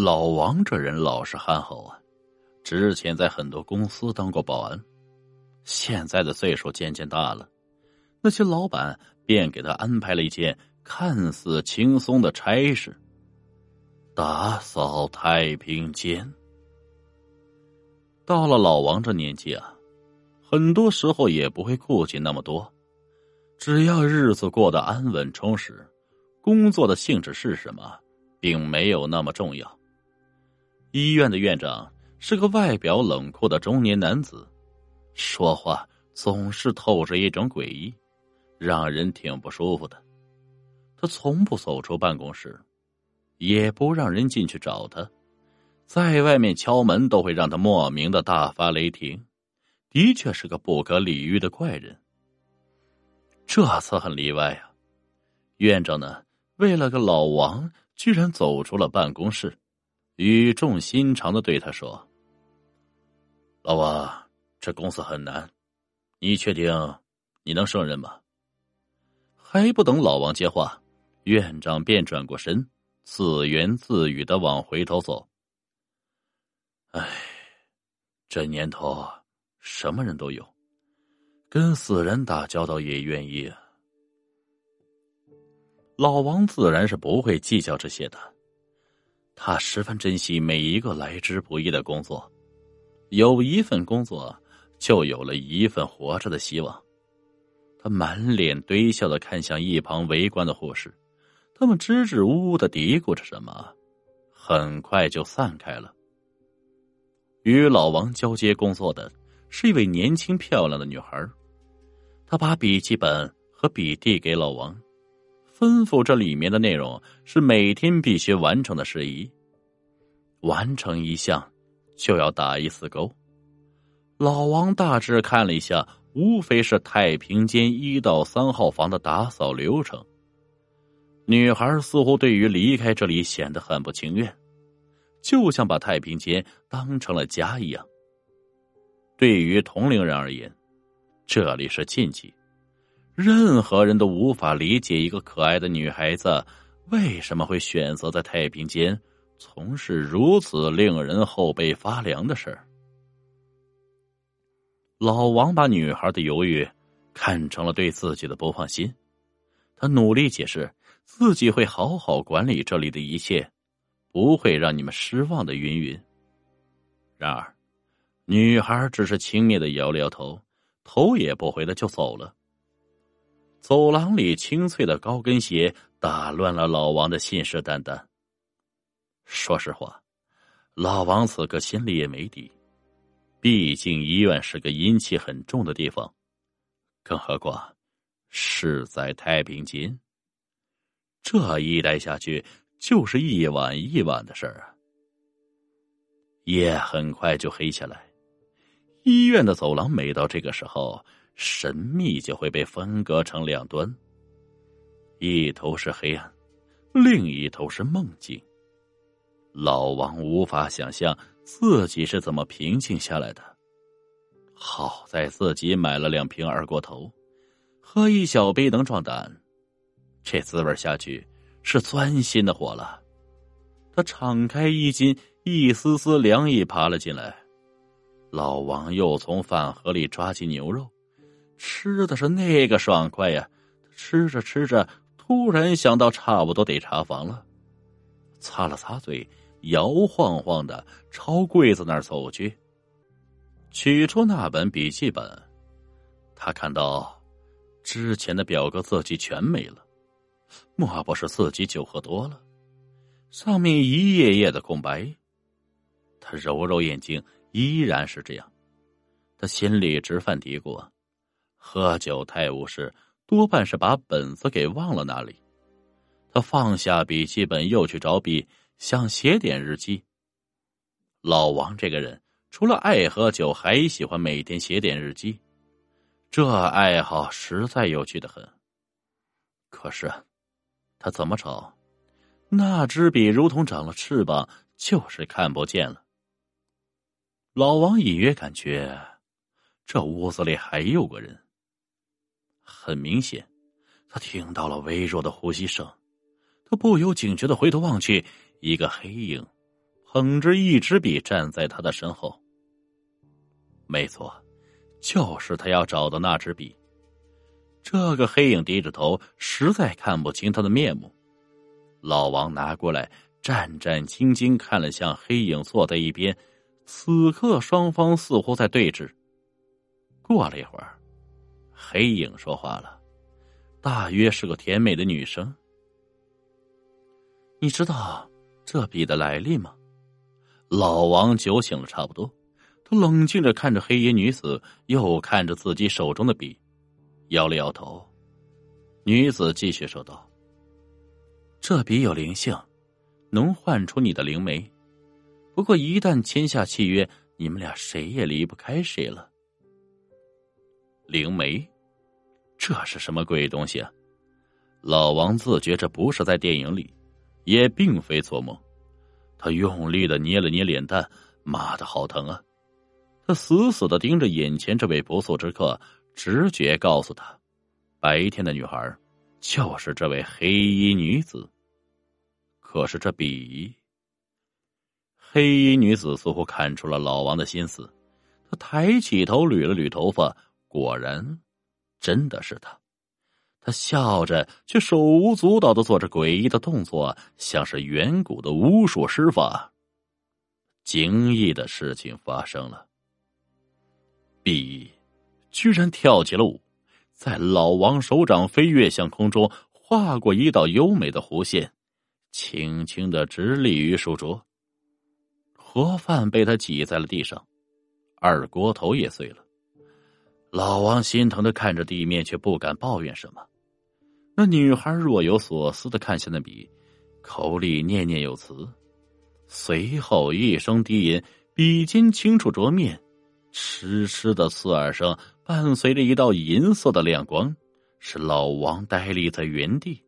老王这人老实憨厚啊，之前在很多公司当过保安，现在的岁数渐渐大了，那些老板便给他安排了一件看似轻松的差事：打扫太平间。到了老王这年纪啊，很多时候也不会顾忌那么多，只要日子过得安稳充实，工作的性质是什么，并没有那么重要。医院的院长是个外表冷酷的中年男子，说话总是透着一种诡异，让人挺不舒服的。他从不走出办公室，也不让人进去找他，在外面敲门都会让他莫名的大发雷霆，的确是个不可理喻的怪人。这次很例外啊，院长呢，为了个老王，居然走出了办公室。语重心长的对他说：“老王，这公司很难，你确定你能胜任吗？”还不等老王接话，院长便转过身，自言自语的往回头走。哎，这年头什么人都有，跟死人打交道也愿意啊。老王自然是不会计较这些的。他十分珍惜每一个来之不易的工作，有一份工作，就有了一份活着的希望。他满脸堆笑的看向一旁围观的护士，他们支支吾吾的嘀咕着什么，很快就散开了。与老王交接工作的是一位年轻漂亮的女孩，她把笔记本和笔递给老王。吩咐这里面的内容是每天必须完成的事宜，完成一项就要打一次勾。老王大致看了一下，无非是太平间一到三号房的打扫流程。女孩似乎对于离开这里显得很不情愿，就像把太平间当成了家一样。对于同龄人而言，这里是禁忌。任何人都无法理解一个可爱的女孩子为什么会选择在太平间从事如此令人后背发凉的事儿。老王把女孩的犹豫看成了对自己的不放心，他努力解释自己会好好管理这里的一切，不会让你们失望的。云云。然而，女孩只是轻蔑的摇了摇头，头也不回的就走了。走廊里清脆的高跟鞋打乱了老王的信誓旦旦。说实话，老王此刻心里也没底，毕竟医院是个阴气很重的地方，更何况是在太平间。这一待下去就是一晚一晚的事儿啊！夜很快就黑下来，医院的走廊每到这个时候。神秘就会被分割成两端，一头是黑暗，另一头是梦境。老王无法想象自己是怎么平静下来的。好在自己买了两瓶二锅头，喝一小杯能壮胆，这滋味下去是钻心的火了。他敞开衣襟，一丝丝凉意爬了进来。老王又从饭盒里抓起牛肉。吃的是那个爽快呀！吃着吃着，突然想到差不多得查房了，擦了擦嘴，摇晃晃的朝柜子那儿走去，取出那本笔记本。他看到之前的表格字迹全没了，莫不是自己酒喝多了？上面一页页的空白。他揉揉眼睛，依然是这样。他心里直犯嘀咕。喝酒太误事，多半是把本子给忘了那里。他放下笔记本，又去找笔，想写点日记。老王这个人，除了爱喝酒，还喜欢每天写点日记，这爱好实在有趣的很。可是，他怎么找，那支笔如同长了翅膀，就是看不见了。老王隐约感觉，这屋子里还有个人。很明显，他听到了微弱的呼吸声，他不由警觉的回头望去，一个黑影捧着一支笔站在他的身后。没错，就是他要找的那支笔。这个黑影低着头，实在看不清他的面目。老王拿过来，战战兢兢看了向黑影坐在一边。此刻双方似乎在对峙。过了一会儿，黑影说话了，大约是个甜美的女生。你知道这笔的来历吗？老王酒醒了差不多，他冷静着看着黑衣女子，又看着自己手中的笔，摇了摇头。女子继续说道：“这笔有灵性，能唤出你的灵媒。不过一旦签下契约，你们俩谁也离不开谁了。”灵媒，这是什么鬼东西啊？老王自觉这不是在电影里，也并非做梦。他用力的捏了捏脸蛋，妈的好疼啊！他死死的盯着眼前这位不速之客，直觉告诉他，白天的女孩就是这位黑衣女子。可是这笔，黑衣女子似乎看出了老王的心思，她抬起头捋了捋头发。果然，真的是他。他笑着，却手舞足蹈的做着诡异的动作，像是远古的巫术施法。惊异的事情发生了，笔居然跳起了舞，在老王手掌飞跃向空中，划过一道优美的弧线，轻轻的直立于书桌。盒饭被他挤在了地上，二锅头也碎了。老王心疼的看着地面，却不敢抱怨什么。那女孩若有所思的看向那笔，口里念念有词。随后一声低吟，笔尖轻触桌面，哧哧的刺耳声伴随着一道银色的亮光，使老王呆立在原地。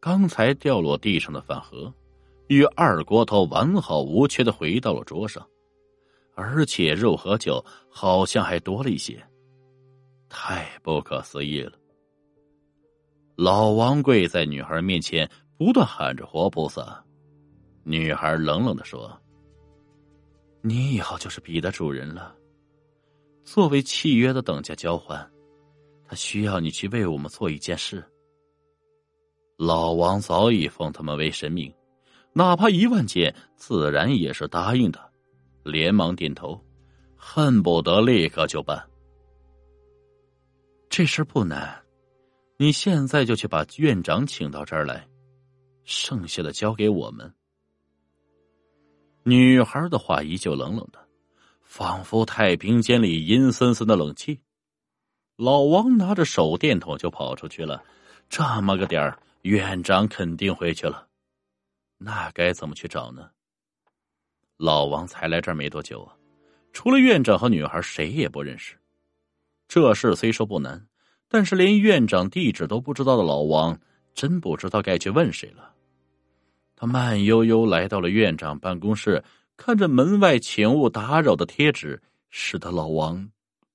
刚才掉落地上的饭盒，与二锅头完好无缺的回到了桌上。而且肉和酒好像还多了一些，太不可思议了。老王跪在女孩面前，不断喊着“活菩萨”。女孩冷冷的说：“你以后就是笔的主人了。作为契约的等价交换，他需要你去为我们做一件事。”老王早已奉他们为神明，哪怕一万件，自然也是答应的。连忙点头，恨不得立刻就办。这事不难，你现在就去把院长请到这儿来，剩下的交给我们。女孩的话依旧冷冷的，仿佛太平间里阴森森的冷气。老王拿着手电筒就跑出去了。这么个点儿，院长肯定回去了，那该怎么去找呢？老王才来这儿没多久啊，除了院长和女孩，谁也不认识。这事虽说不难，但是连院长地址都不知道的老王，真不知道该去问谁了。他慢悠悠来到了院长办公室，看着门外“请勿打扰”的贴纸，使得老王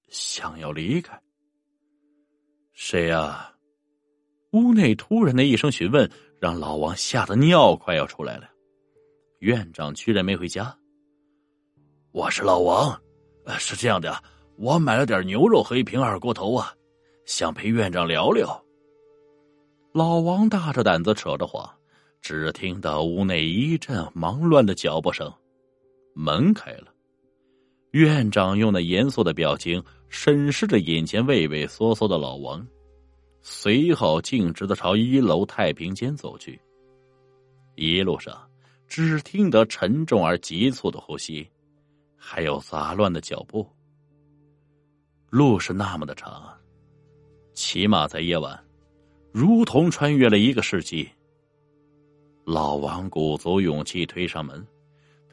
想要离开。谁呀？屋内突然的一声询问，让老王吓得尿快要出来了。院长居然没回家。我是老王，是这样的，我买了点牛肉和一瓶二锅头啊，想陪院长聊聊。老王大着胆子扯着话，只听到屋内一阵忙乱的脚步声，门开了，院长用那严肃的表情审视着眼前畏畏缩缩的老王，随后径直的朝一楼太平间走去。一路上。只听得沉重而急促的呼吸，还有杂乱的脚步。路是那么的长，起码在夜晚，如同穿越了一个世纪。老王鼓足勇气推上门，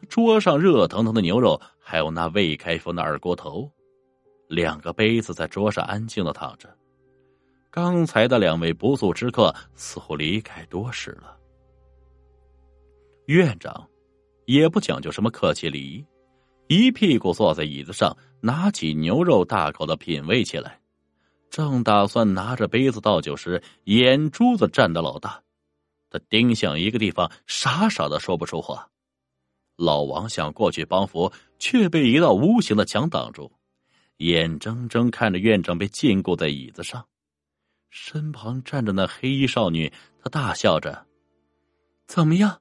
桌上热腾腾的牛肉，还有那未开封的二锅头，两个杯子在桌上安静的躺着。刚才的两位不速之客似乎离开多时了。院长也不讲究什么客气礼仪，一屁股坐在椅子上，拿起牛肉大口的品味起来。正打算拿着杯子倒酒时，眼珠子站得老大，他盯向一个地方，傻傻的说不出话。老王想过去帮扶，却被一道无形的墙挡住，眼睁睁看着院长被禁锢在椅子上，身旁站着那黑衣少女。他大笑着：“怎么样？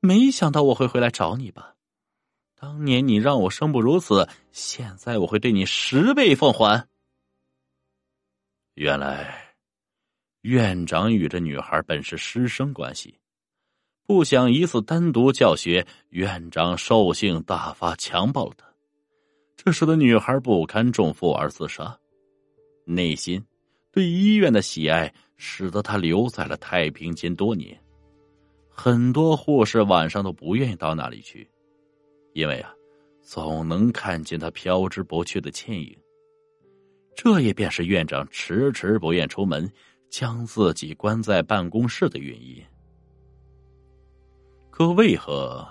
没想到我会回来找你吧？当年你让我生不如死，现在我会对你十倍奉还。”原来，院长与这女孩本是师生关系。不想一次单独教学，院长兽性大发，强暴了她，这使得女孩不堪重负而自杀。内心对医院的喜爱，使得她留在了太平间多年。很多护士晚上都不愿意到那里去，因为啊，总能看见他飘之不去的倩影。这也便是院长迟迟不愿出门，将自己关在办公室的原因。可为何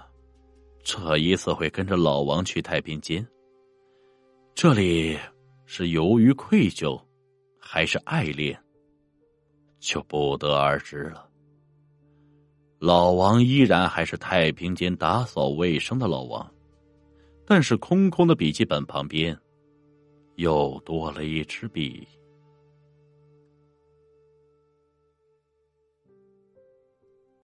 这一次会跟着老王去太平间？这里是由于愧疚，还是爱恋，就不得而知了。老王依然还是太平间打扫卫生的老王，但是空空的笔记本旁边，又多了一支笔。